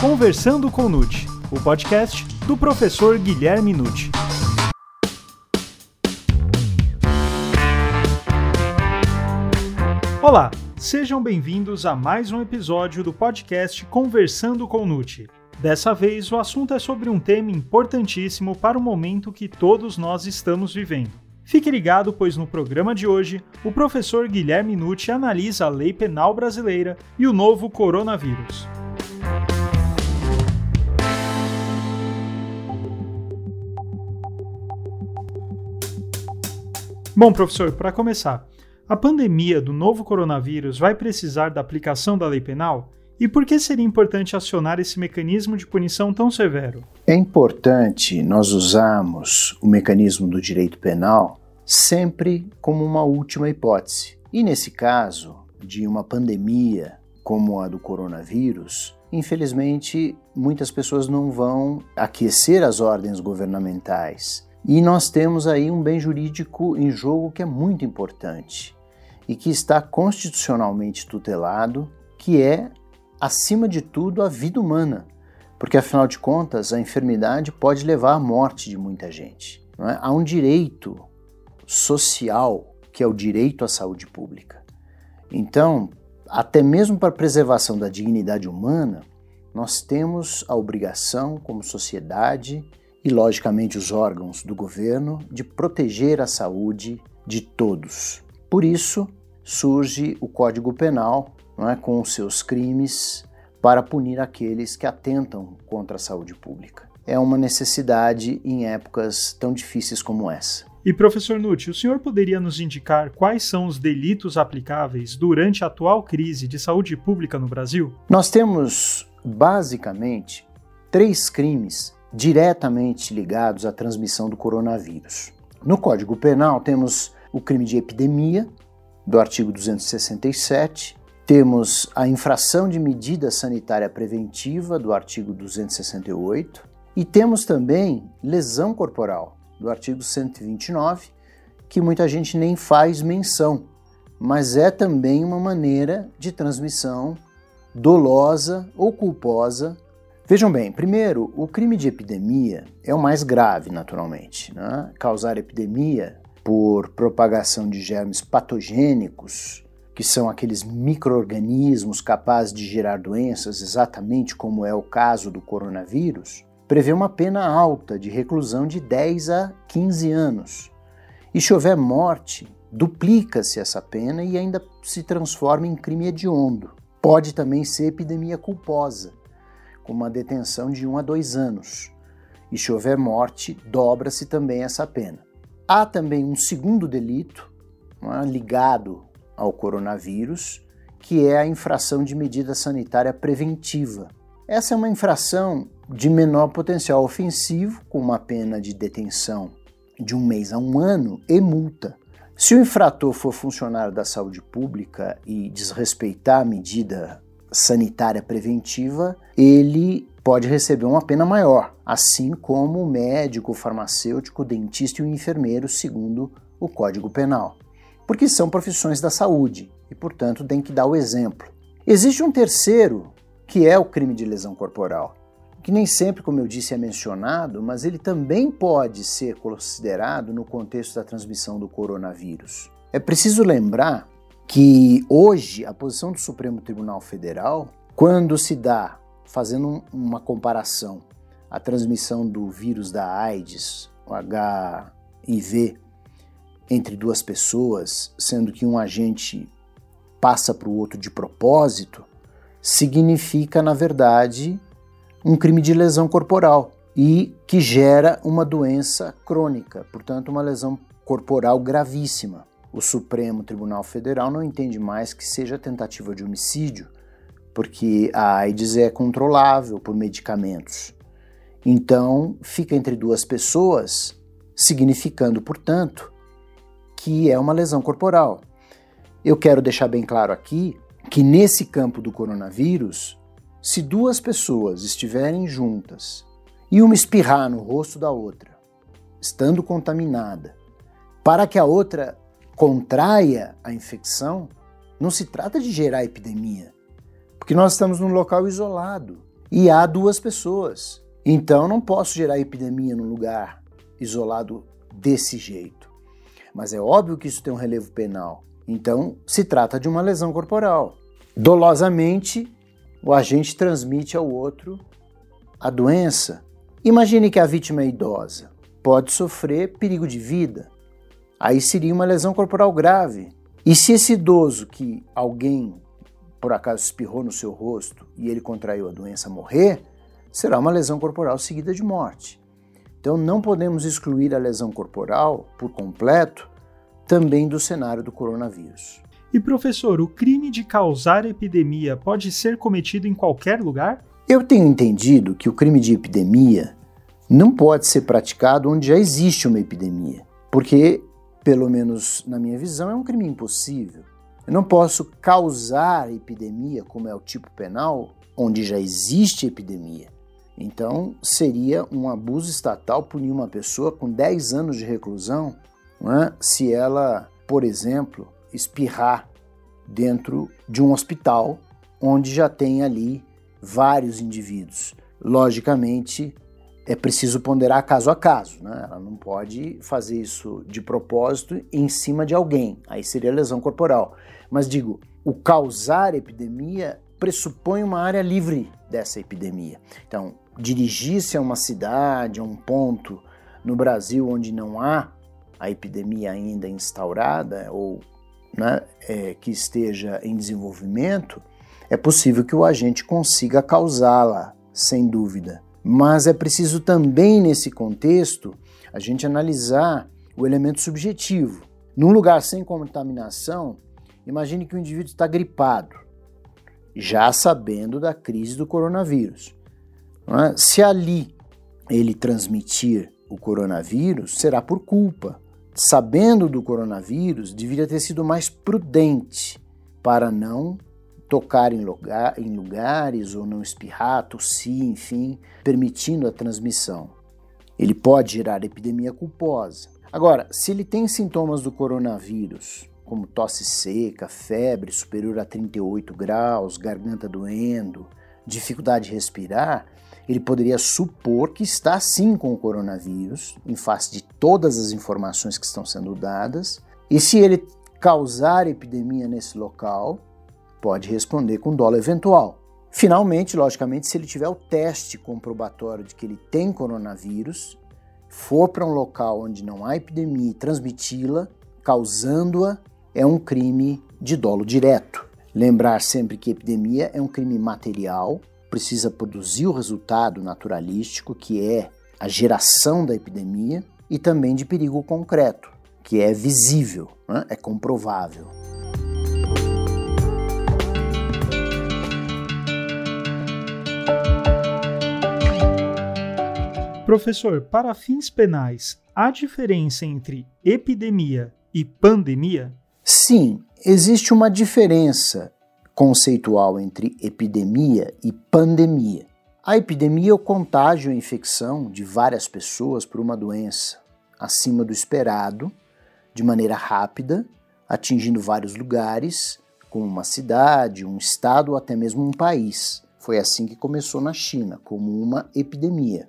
Conversando com Nute, o podcast do professor Guilherme Nute. Olá, sejam bem-vindos a mais um episódio do podcast Conversando com Nute. Dessa vez, o assunto é sobre um tema importantíssimo para o momento que todos nós estamos vivendo. Fique ligado, pois no programa de hoje, o professor Guilherme Nucci analisa a lei penal brasileira e o novo coronavírus. Bom, professor, para começar, a pandemia do novo coronavírus vai precisar da aplicação da lei penal? E por que seria importante acionar esse mecanismo de punição tão severo? É importante nós usarmos o mecanismo do direito penal sempre como uma última hipótese. E nesse caso de uma pandemia como a do coronavírus, infelizmente muitas pessoas não vão aquecer as ordens governamentais. E nós temos aí um bem jurídico em jogo que é muito importante e que está constitucionalmente tutelado, que é acima de tudo, a vida humana, porque afinal de contas a enfermidade pode levar à morte de muita gente. É? Há um direito social que é o direito à saúde pública. Então, até mesmo para a preservação da dignidade humana, nós temos a obrigação, como sociedade e, logicamente, os órgãos do governo, de proteger a saúde de todos. Por isso, surge o Código Penal, não é, com os seus crimes para punir aqueles que atentam contra a saúde pública. É uma necessidade em épocas tão difíceis como essa. E professor Nutti, o senhor poderia nos indicar quais são os delitos aplicáveis durante a atual crise de saúde pública no Brasil? Nós temos basicamente três crimes diretamente ligados à transmissão do coronavírus. No Código Penal temos o crime de epidemia, do artigo 267, temos a infração de medida sanitária preventiva, do artigo 268, e temos também lesão corporal, do artigo 129, que muita gente nem faz menção, mas é também uma maneira de transmissão dolosa ou culposa. Vejam bem, primeiro, o crime de epidemia é o mais grave, naturalmente. Né? Causar epidemia por propagação de germes patogênicos que são aqueles microorganismos capazes de gerar doenças, exatamente como é o caso do coronavírus, prevê uma pena alta de reclusão de 10 a 15 anos. E se houver morte, duplica-se essa pena e ainda se transforma em crime hediondo. Pode também ser epidemia culposa, com uma detenção de 1 a 2 anos. E se houver morte, dobra-se também essa pena. Há também um segundo delito é, ligado ao coronavírus, que é a infração de medida sanitária preventiva. Essa é uma infração de menor potencial ofensivo, com uma pena de detenção de um mês a um ano e multa. Se o infrator for funcionário da saúde pública e desrespeitar a medida sanitária preventiva, ele pode receber uma pena maior, assim como o médico, o farmacêutico, o dentista e o enfermeiro, segundo o Código Penal porque são profissões da saúde e, portanto, tem que dar o exemplo. Existe um terceiro, que é o crime de lesão corporal, que nem sempre, como eu disse, é mencionado, mas ele também pode ser considerado no contexto da transmissão do coronavírus. É preciso lembrar que hoje a posição do Supremo Tribunal Federal, quando se dá, fazendo uma comparação, a transmissão do vírus da AIDS, o HIV, entre duas pessoas, sendo que um agente passa para o outro de propósito, significa, na verdade, um crime de lesão corporal e que gera uma doença crônica, portanto, uma lesão corporal gravíssima. O Supremo Tribunal Federal não entende mais que seja tentativa de homicídio, porque a AIDS é controlável por medicamentos. Então, fica entre duas pessoas, significando, portanto, que é uma lesão corporal. Eu quero deixar bem claro aqui que nesse campo do coronavírus, se duas pessoas estiverem juntas e uma espirrar no rosto da outra, estando contaminada, para que a outra contraia a infecção, não se trata de gerar epidemia, porque nós estamos num local isolado e há duas pessoas. Então não posso gerar epidemia num lugar isolado desse jeito. Mas é óbvio que isso tem um relevo penal. Então se trata de uma lesão corporal. Dolosamente, o agente transmite ao outro a doença. Imagine que a vítima é idosa, pode sofrer perigo de vida. Aí seria uma lesão corporal grave. E se esse idoso que alguém por acaso espirrou no seu rosto e ele contraiu a doença morrer, será uma lesão corporal seguida de morte. Então não podemos excluir a lesão corporal por completo também do cenário do coronavírus. E professor, o crime de causar epidemia pode ser cometido em qualquer lugar? Eu tenho entendido que o crime de epidemia não pode ser praticado onde já existe uma epidemia, porque, pelo menos na minha visão, é um crime impossível. Eu não posso causar epidemia, como é o tipo penal, onde já existe epidemia. Então, seria um abuso estatal punir uma pessoa com 10 anos de reclusão é? se ela, por exemplo, espirrar dentro de um hospital onde já tem ali vários indivíduos. Logicamente, é preciso ponderar caso a caso, né? Ela não pode fazer isso de propósito em cima de alguém, aí seria lesão corporal. Mas digo, o causar epidemia pressupõe uma área livre dessa epidemia. Então, dirigir-se a uma cidade, a um ponto no Brasil onde não há a epidemia ainda instaurada ou né, é, que esteja em desenvolvimento, é possível que o agente consiga causá-la, sem dúvida. Mas é preciso também, nesse contexto, a gente analisar o elemento subjetivo. Num lugar sem contaminação, imagine que o indivíduo está gripado, já sabendo da crise do coronavírus. É? Se ali ele transmitir o coronavírus, será por culpa sabendo do coronavírus, deveria ter sido mais prudente para não tocar em, lugar, em lugares ou não espirrar, tossir, enfim, permitindo a transmissão. Ele pode gerar epidemia culposa. Agora, se ele tem sintomas do coronavírus, como tosse seca, febre superior a 38 graus, garganta doendo, dificuldade de respirar, ele poderia supor que está sim com o coronavírus, em face de todas as informações que estão sendo dadas, e se ele causar epidemia nesse local, pode responder com dolo eventual. Finalmente, logicamente, se ele tiver o teste comprobatório de que ele tem coronavírus, for para um local onde não há epidemia e transmiti-la, causando-a, é um crime de dolo direto. Lembrar sempre que epidemia é um crime material precisa produzir o resultado naturalístico, que é a geração da epidemia, e também de perigo concreto, que é visível, né? é comprovável. Professor, para fins penais, há diferença entre epidemia e pandemia? Sim, existe uma diferença conceitual entre epidemia e pandemia. A epidemia é o contágio e infecção de várias pessoas por uma doença acima do esperado, de maneira rápida, atingindo vários lugares, como uma cidade, um estado ou até mesmo um país. Foi assim que começou na China, como uma epidemia.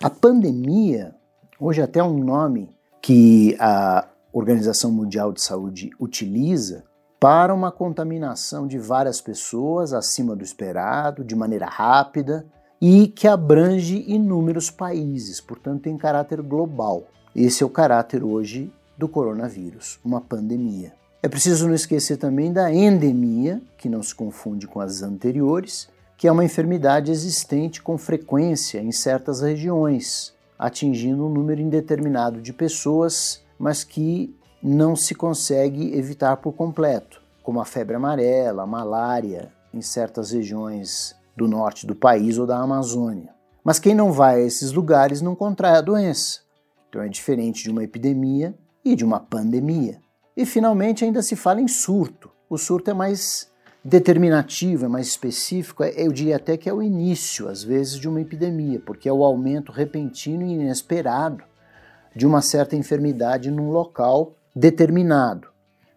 A pandemia, hoje até um nome que a Organização Mundial de Saúde utiliza, para uma contaminação de várias pessoas acima do esperado, de maneira rápida e que abrange inúmeros países, portanto, tem caráter global. Esse é o caráter hoje do coronavírus, uma pandemia. É preciso não esquecer também da endemia, que não se confunde com as anteriores, que é uma enfermidade existente com frequência em certas regiões, atingindo um número indeterminado de pessoas, mas que não se consegue evitar por completo, como a febre amarela, a malária em certas regiões do norte do país ou da Amazônia. Mas quem não vai a esses lugares não contrai a doença. Então é diferente de uma epidemia e de uma pandemia. E finalmente ainda se fala em surto. O surto é mais determinativo, é mais específico, eu diria até que é o início, às vezes, de uma epidemia, porque é o aumento repentino e inesperado de uma certa enfermidade num local determinado.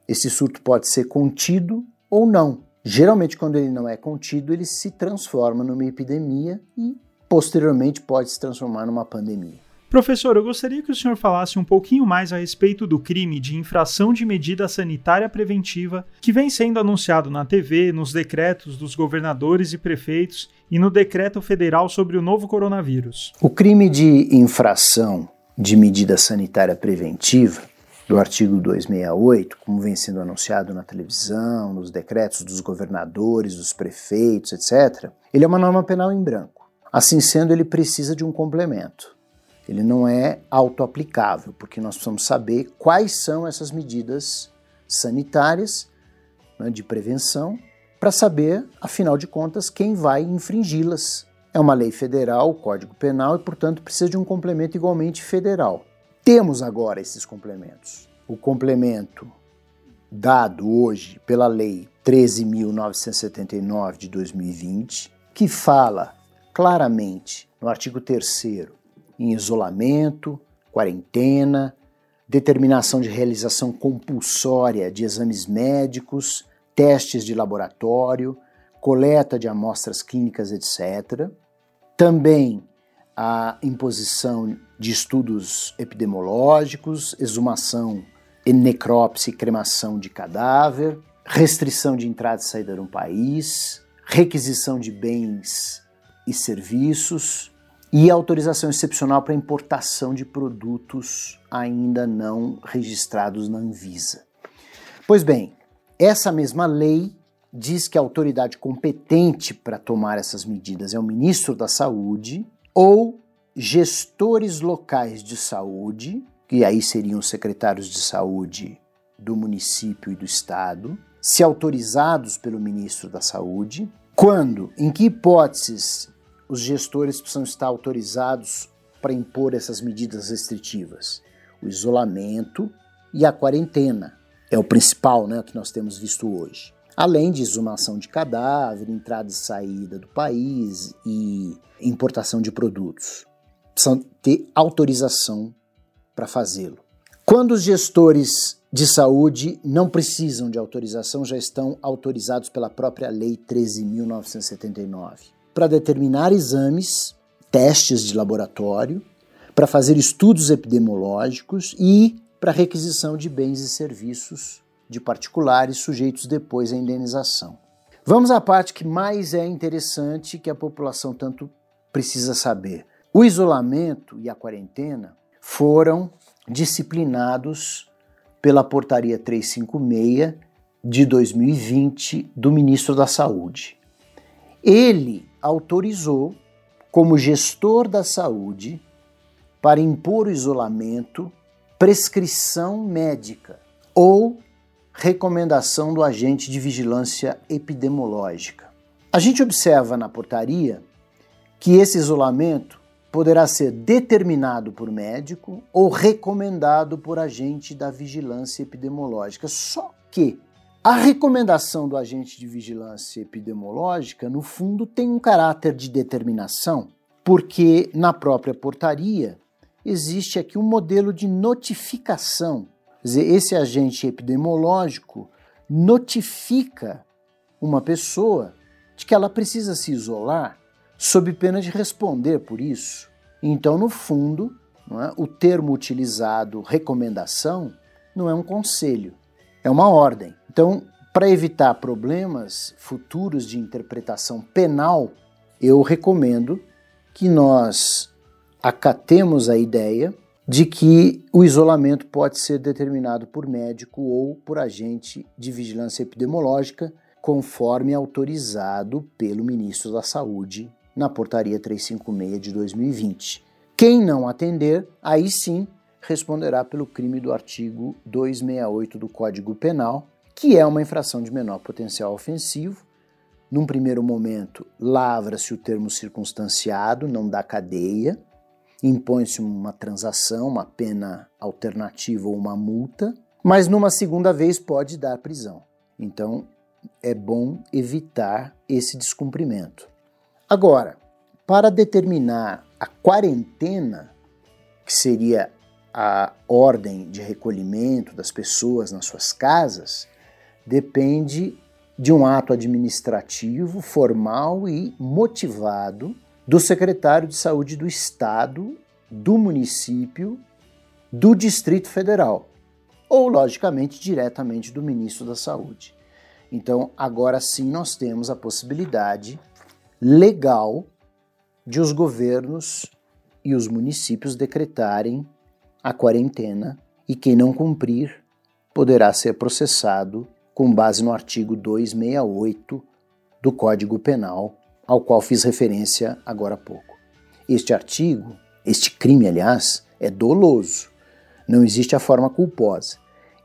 Esse surto pode ser contido ou não. Geralmente, quando ele não é contido, ele se transforma numa epidemia e posteriormente pode se transformar numa pandemia. Professor, eu gostaria que o senhor falasse um pouquinho mais a respeito do crime de infração de medida sanitária preventiva que vem sendo anunciado na TV, nos decretos dos governadores e prefeitos e no decreto federal sobre o novo coronavírus. O crime de infração de medida sanitária preventiva do artigo 268, como vem sendo anunciado na televisão, nos decretos dos governadores, dos prefeitos, etc., ele é uma norma penal em branco. Assim sendo, ele precisa de um complemento. Ele não é autoaplicável, porque nós precisamos saber quais são essas medidas sanitárias né, de prevenção para saber, afinal de contas, quem vai infringi-las. É uma lei federal, o Código Penal, e, portanto, precisa de um complemento igualmente federal. Temos agora esses complementos. O complemento dado hoje pela Lei 13.979 de 2020, que fala claramente no artigo 3 em isolamento, quarentena, determinação de realização compulsória de exames médicos, testes de laboratório, coleta de amostras clínicas, etc. Também a imposição de estudos epidemiológicos, exumação e necrópsia e cremação de cadáver, restrição de entrada e saída um país, requisição de bens e serviços, e autorização excepcional para importação de produtos ainda não registrados na Anvisa. Pois bem, essa mesma lei diz que a autoridade competente para tomar essas medidas é o ministro da Saúde ou gestores locais de saúde, que aí seriam os secretários de saúde do município e do estado, se autorizados pelo ministro da Saúde, quando, em que hipóteses os gestores precisam estar autorizados para impor essas medidas restritivas. O isolamento e a quarentena é o principal né, que nós temos visto hoje. Além de exumação de cadáver, entrada e saída do país e importação de produtos. Precisam ter autorização para fazê-lo. Quando os gestores de saúde não precisam de autorização, já estão autorizados pela própria Lei 13.979 para determinar exames, testes de laboratório, para fazer estudos epidemiológicos e para requisição de bens e serviços de particulares sujeitos depois à indenização. Vamos à parte que mais é interessante que a população tanto precisa saber. O isolamento e a quarentena foram disciplinados pela Portaria 356 de 2020 do Ministro da Saúde. Ele autorizou, como gestor da saúde, para impor o isolamento, prescrição médica ou recomendação do agente de vigilância epidemiológica. A gente observa na portaria que esse isolamento poderá ser determinado por médico ou recomendado por agente da vigilância epidemiológica. Só que a recomendação do agente de vigilância epidemiológica, no fundo, tem um caráter de determinação, porque na própria portaria existe aqui um modelo de notificação. Quer dizer, esse agente epidemiológico notifica uma pessoa de que ela precisa se isolar sob pena de responder por isso. Então, no fundo, é, o termo utilizado recomendação não é um conselho, é uma ordem. Então, para evitar problemas futuros de interpretação penal, eu recomendo que nós acatemos a ideia de que o isolamento pode ser determinado por médico ou por agente de vigilância epidemiológica, conforme autorizado pelo ministro da Saúde na Portaria 356 de 2020. Quem não atender, aí sim responderá pelo crime do artigo 268 do Código Penal, que é uma infração de menor potencial ofensivo. Num primeiro momento, lavra-se o termo circunstanciado, não dá cadeia, impõe-se uma transação, uma pena alternativa ou uma multa, mas numa segunda vez pode dar prisão. Então, é bom evitar esse descumprimento. Agora, para determinar a quarentena, que seria a ordem de recolhimento das pessoas nas suas casas depende de um ato administrativo formal e motivado do secretário de saúde do estado, do município, do Distrito Federal, ou, logicamente, diretamente do ministro da Saúde. Então, agora sim, nós temos a possibilidade legal de os governos e os municípios decretarem a quarentena e quem não cumprir poderá ser processado com base no artigo 268 do Código Penal, ao qual fiz referência agora há pouco. Este artigo, este crime, aliás, é doloso. Não existe a forma culposa.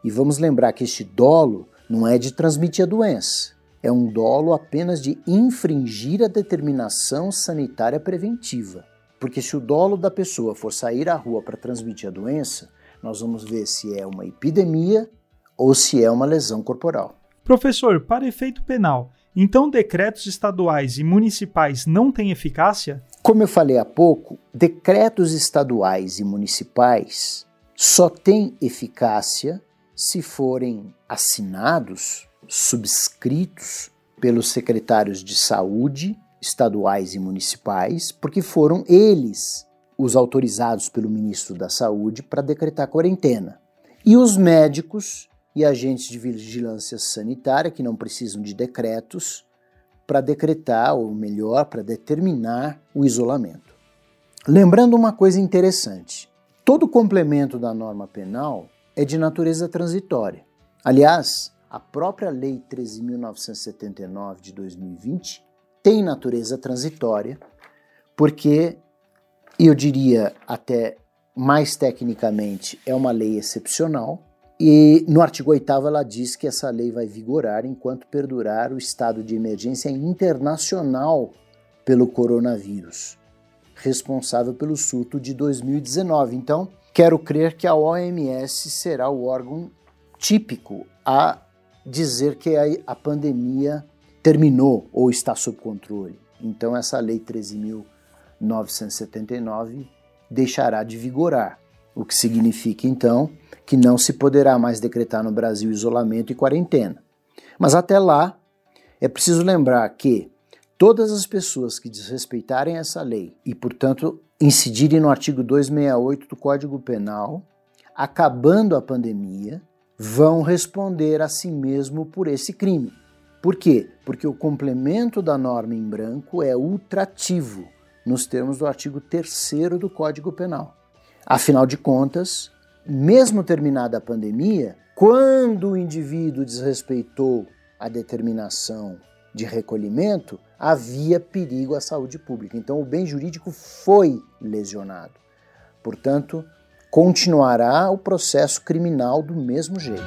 E vamos lembrar que este dolo não é de transmitir a doença, é um dolo apenas de infringir a determinação sanitária preventiva. Porque se o dolo da pessoa for sair à rua para transmitir a doença, nós vamos ver se é uma epidemia ou se é uma lesão corporal. Professor, para efeito penal, então decretos estaduais e municipais não têm eficácia? Como eu falei há pouco, decretos estaduais e municipais só têm eficácia se forem assinados, subscritos pelos secretários de saúde estaduais e municipais, porque foram eles os autorizados pelo ministro da Saúde para decretar quarentena. E os médicos e agentes de vigilância sanitária, que não precisam de decretos, para decretar, ou melhor, para determinar o isolamento. Lembrando uma coisa interessante: todo complemento da norma penal é de natureza transitória. Aliás, a própria Lei 13.979 de 2020 tem natureza transitória, porque eu diria até mais tecnicamente é uma lei excepcional, e no artigo 8 ela diz que essa lei vai vigorar enquanto perdurar o estado de emergência internacional pelo coronavírus, responsável pelo surto de 2019. Então, quero crer que a OMS será o órgão típico a dizer que a, pandemia terminou ou está sob controle. Então, essa lei 13.979 deixará de vigorar, o que significa então que não se poderá mais decretar no Brasil isolamento e quarentena. Mas até lá, é preciso lembrar que todas as pessoas que desrespeitarem essa lei e, portanto, incidirem no artigo 268 do Código Penal, acabando a pandemia, vão responder a si mesmo por esse crime. Por quê? Porque o complemento da norma em branco é ultrativo, nos termos do artigo 3 do Código Penal. Afinal de contas, mesmo terminada a pandemia, quando o indivíduo desrespeitou a determinação de recolhimento, havia perigo à saúde pública. Então, o bem jurídico foi lesionado. Portanto, continuará o processo criminal do mesmo jeito.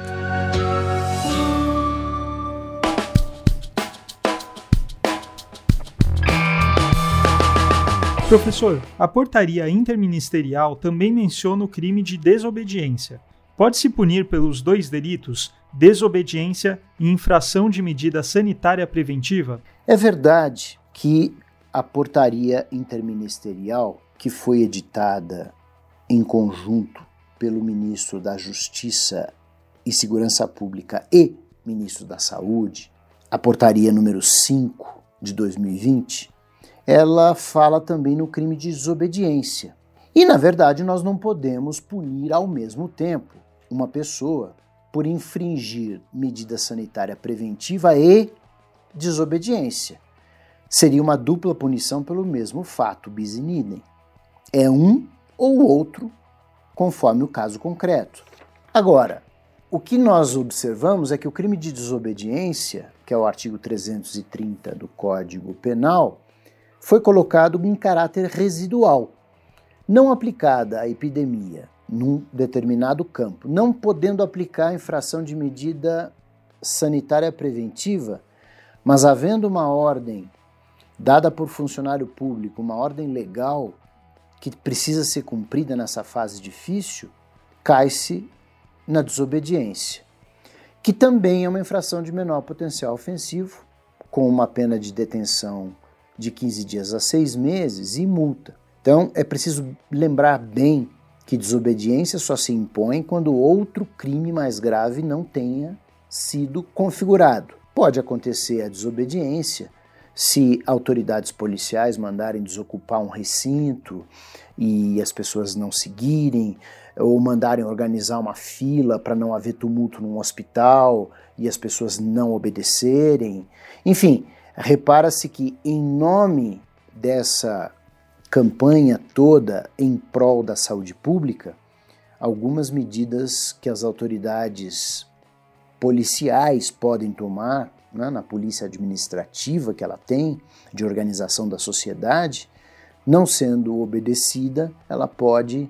Professor, a portaria interministerial também menciona o crime de desobediência. Pode-se punir pelos dois delitos, desobediência e infração de medida sanitária preventiva? É verdade que a portaria interministerial, que foi editada em conjunto pelo ministro da Justiça e Segurança Pública e ministro da Saúde, a portaria número 5 de 2020, ela fala também no crime de desobediência. E, na verdade, nós não podemos punir ao mesmo tempo uma pessoa por infringir medida sanitária preventiva e desobediência. Seria uma dupla punição pelo mesmo fato, bis in idem. É um ou outro, conforme o caso concreto. Agora, o que nós observamos é que o crime de desobediência, que é o artigo 330 do Código Penal, foi colocado em caráter residual, não aplicada à epidemia num determinado campo, não podendo aplicar a infração de medida sanitária preventiva, mas havendo uma ordem dada por funcionário público, uma ordem legal que precisa ser cumprida nessa fase difícil, cai-se na desobediência, que também é uma infração de menor potencial ofensivo, com uma pena de detenção de 15 dias a 6 meses e multa. Então é preciso lembrar bem que desobediência só se impõe quando outro crime mais grave não tenha sido configurado. Pode acontecer a desobediência se autoridades policiais mandarem desocupar um recinto e as pessoas não seguirem, ou mandarem organizar uma fila para não haver tumulto num hospital e as pessoas não obedecerem. Enfim, repara-se que, em nome dessa campanha toda em prol da saúde pública, algumas medidas que as autoridades policiais podem tomar, né, na polícia administrativa que ela tem, de organização da sociedade, não sendo obedecida, ela pode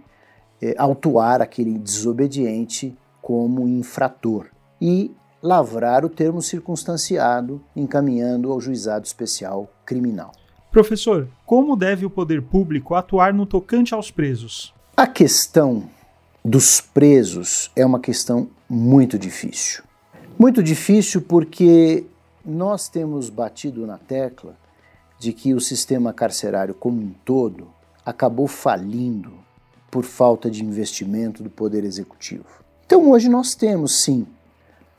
é, autuar aquele desobediente como infrator. E lavrar o termo circunstanciado, encaminhando ao juizado especial criminal. Professor, como deve o poder público atuar no tocante aos presos? A questão dos presos é uma questão muito difícil. Muito difícil porque nós temos batido na tecla de que o sistema carcerário como um todo acabou falindo por falta de investimento do Poder Executivo. Então hoje nós temos sim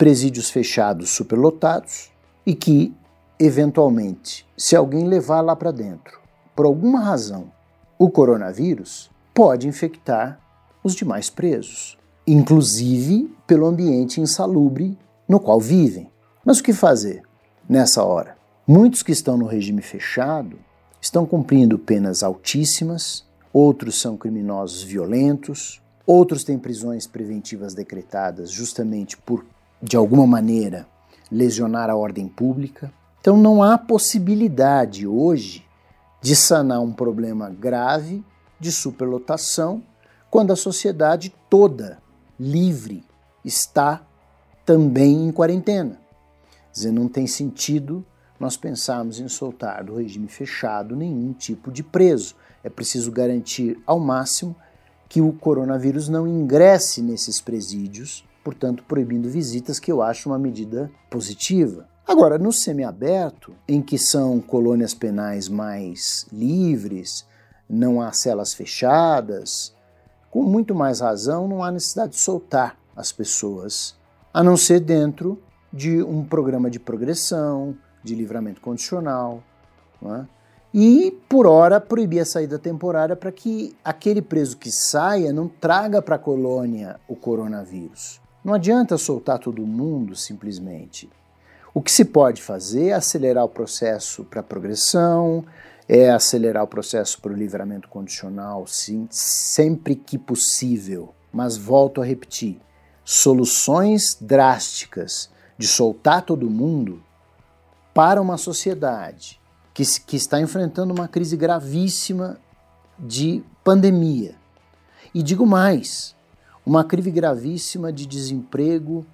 presídios fechados superlotados e que, eventualmente, se alguém levar lá para dentro, por alguma razão, o coronavírus, pode infectar os demais presos, inclusive pelo ambiente insalubre no qual vivem. Mas o que fazer nessa hora? Muitos que estão no regime fechado estão cumprindo penas altíssimas, outros são criminosos violentos, outros têm prisões preventivas decretadas justamente por, de alguma maneira, lesionar a ordem pública. Então não há possibilidade hoje de sanar um problema grave de superlotação quando a sociedade toda livre está também em quarentena. Quer dizer, não tem sentido nós pensarmos em soltar do regime fechado nenhum tipo de preso. É preciso garantir ao máximo que o coronavírus não ingresse nesses presídios, portanto, proibindo visitas, que eu acho uma medida positiva. Agora, no semiaberto, em que são colônias penais mais livres, não há celas fechadas, com muito mais razão, não há necessidade de soltar as pessoas, a não ser dentro de um programa de progressão, de livramento condicional, é? e, por hora, proibir a saída temporária para que aquele preso que saia não traga para a colônia o coronavírus. Não adianta soltar todo mundo simplesmente. O que se pode fazer é acelerar o processo para a progressão, é acelerar o processo para o livramento condicional, sim, sempre que possível. Mas volto a repetir: soluções drásticas de soltar todo mundo para uma sociedade que, que está enfrentando uma crise gravíssima de pandemia. E digo mais, uma crise gravíssima de desemprego,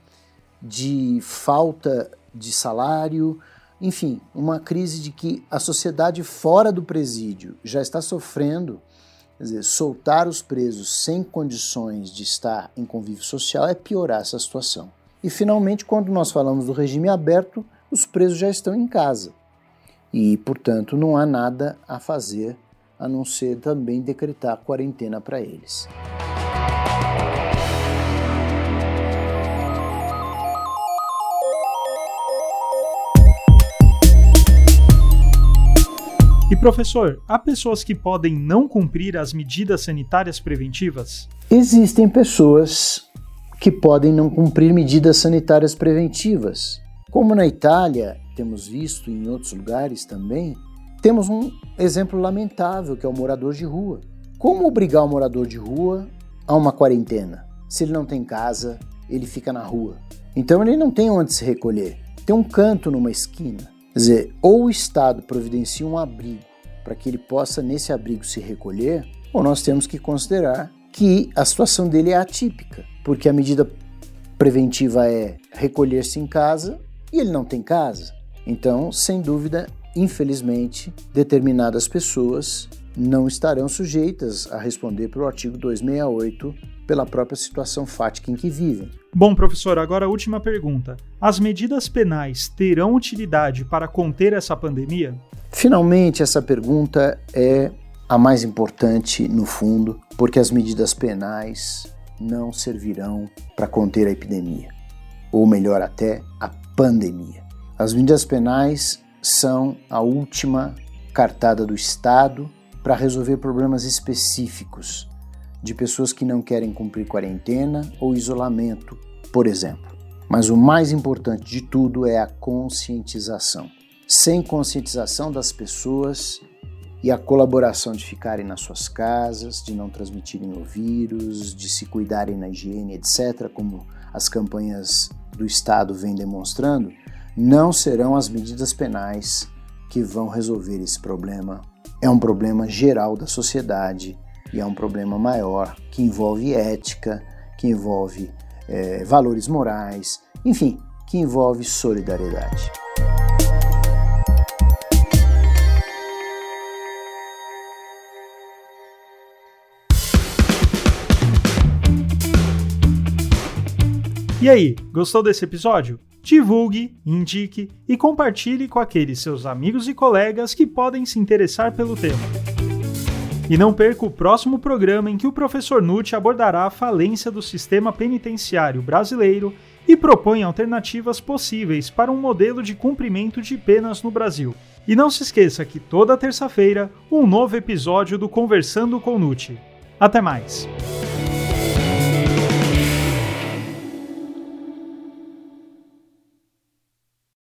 de falta de salário, enfim, uma crise de que a sociedade fora do presídio já está sofrendo. Quer dizer, soltar os presos sem condições de estar em convívio social é piorar essa situação. E, finalmente, quando nós falamos do regime aberto, os presos já estão em casa. E, portanto, não há nada a fazer a não ser também decretar quarentena para eles. E professor, há pessoas que podem não cumprir as medidas sanitárias preventivas? Existem pessoas que podem não cumprir medidas sanitárias preventivas. Como na Itália, temos visto em outros lugares também, temos um exemplo lamentável que é o morador de rua. Como obrigar o morador de rua a uma quarentena? Se ele não tem casa, ele fica na rua. Então ele não tem onde se recolher. Tem um canto numa esquina. Quer dizer, ou o Estado providencia um abrigo para que ele possa nesse abrigo se recolher, ou nós temos que considerar que a situação dele é atípica, porque a medida preventiva é recolher-se em casa e ele não tem casa. Então, sem dúvida, infelizmente, determinadas pessoas não estarão sujeitas a responder pelo artigo 268 pela própria situação fática em que vivem. Bom, professor, agora a última pergunta. As medidas penais terão utilidade para conter essa pandemia? Finalmente, essa pergunta é a mais importante no fundo, porque as medidas penais não servirão para conter a epidemia, ou melhor, até a pandemia. As medidas penais são a última cartada do Estado para resolver problemas específicos de pessoas que não querem cumprir quarentena ou isolamento, por exemplo. Mas o mais importante de tudo é a conscientização. Sem conscientização das pessoas e a colaboração de ficarem nas suas casas, de não transmitirem o vírus, de se cuidarem na higiene, etc., como as campanhas do Estado vêm demonstrando, não serão as medidas penais que vão resolver esse problema. É um problema geral da sociedade e é um problema maior que envolve ética, que envolve é, valores morais, enfim, que envolve solidariedade. E aí, gostou desse episódio? Divulgue, indique e compartilhe com aqueles seus amigos e colegas que podem se interessar pelo tema. E não perca o próximo programa em que o professor Nutt abordará a falência do sistema penitenciário brasileiro e propõe alternativas possíveis para um modelo de cumprimento de penas no Brasil. E não se esqueça que toda terça-feira um novo episódio do Conversando com Nutt. Até mais!